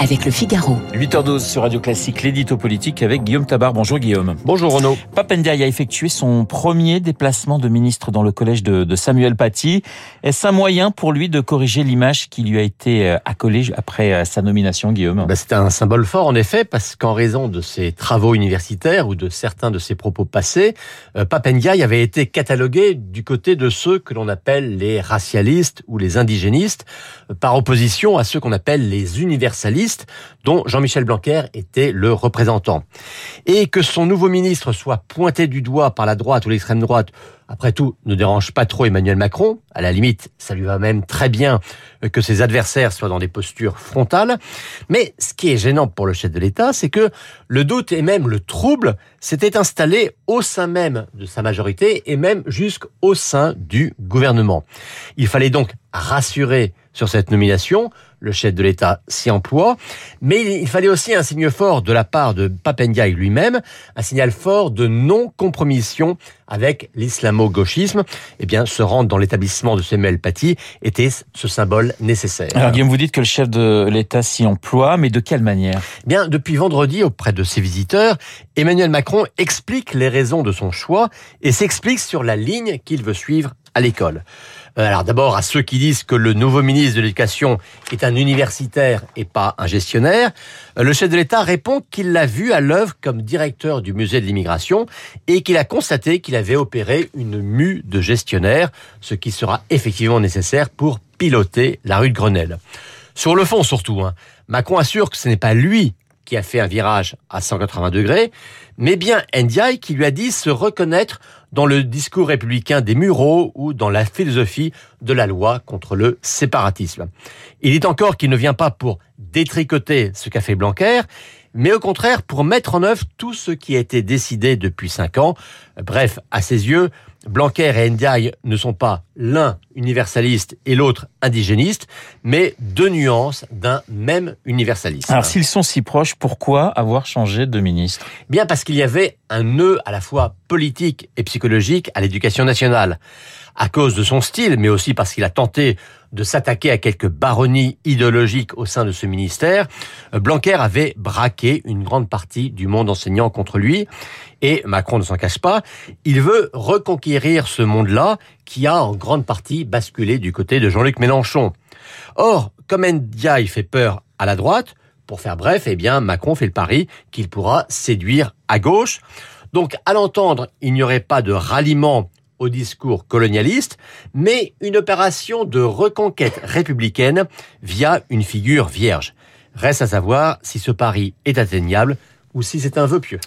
avec le Figaro. 8h12 sur Radio Classique, l'édito politique avec Guillaume Tabar. Bonjour Guillaume. Bonjour Renaud. Papendiaï a effectué son premier déplacement de ministre dans le collège de, de Samuel Paty. Est-ce un moyen pour lui de corriger l'image qui lui a été euh, accolée après euh, sa nomination, Guillaume? Bah, C'est un symbole fort en effet, parce qu'en raison de ses travaux universitaires ou de certains de ses propos passés, euh, Papendiaï avait été catalogué du côté de ceux que l'on appelle les racialistes ou les indigénistes, par opposition à ceux qu'on appelle les universalistes dont Jean-Michel Blanquer était le représentant. Et que son nouveau ministre soit pointé du doigt par la droite ou l'extrême droite, après tout, ne dérange pas trop Emmanuel Macron. À la limite, ça lui va même très bien que ses adversaires soient dans des postures frontales. Mais ce qui est gênant pour le chef de l'État, c'est que le doute et même le trouble s'étaient installés au sein même de sa majorité et même jusqu'au sein du gouvernement. Il fallait donc rassurer sur cette nomination. Le chef de l'État s'y emploie. Mais il fallait aussi un signe fort de la part de Papendiaï lui-même, un signal fort de non-compromission avec l'islamo-gauchisme. Eh bien, se rendre dans l'établissement de Samuel Paty était ce symbole nécessaire. Alors Guillaume, vous dites que le chef de l'État s'y emploie, mais de quelle manière? Eh Bien, depuis vendredi, auprès de ses visiteurs, Emmanuel Macron explique les raisons de son choix et s'explique sur la ligne qu'il veut suivre à l'école. Euh, alors d'abord à ceux qui disent que le nouveau ministre de l'Éducation est un universitaire et pas un gestionnaire, euh, le chef de l'État répond qu'il l'a vu à l'œuvre comme directeur du musée de l'immigration et qu'il a constaté qu'il avait opéré une mue de gestionnaire, ce qui sera effectivement nécessaire pour piloter la rue de Grenelle. Sur le fond surtout, hein, Macron assure que ce n'est pas lui qui a fait un virage à 180 degrés, mais bien Ndiaye qui lui a dit se reconnaître dans le discours républicain des Mureaux ou dans la philosophie de la loi contre le séparatisme. Il dit encore qu'il ne vient pas pour détricoter ce qu'a fait Blanquer, mais au contraire pour mettre en œuvre tout ce qui a été décidé depuis cinq ans. Bref, à ses yeux, Blanquer et Ndiaye ne sont pas l'un universaliste et l'autre indigéniste, mais deux nuances d'un même universalisme. Alors s'ils sont si proches, pourquoi avoir changé de ministre? Bien parce qu'il y avait un nœud à la fois politique et psychologique à l'éducation nationale à cause de son style, mais aussi parce qu'il a tenté de s'attaquer à quelques baronnies idéologiques au sein de ce ministère, Blanquer avait braqué une grande partie du monde enseignant contre lui, et Macron ne s'en cache pas, il veut reconquérir ce monde-là qui a en grande partie basculé du côté de Jean-Luc Mélenchon. Or, comme Ndiaye fait peur à la droite, pour faire bref, eh bien, Macron fait le pari qu'il pourra séduire à gauche. Donc, à l'entendre, il n'y aurait pas de ralliement au discours colonialiste, mais une opération de reconquête républicaine via une figure vierge. Reste à savoir si ce pari est atteignable ou si c'est un vœu pieux.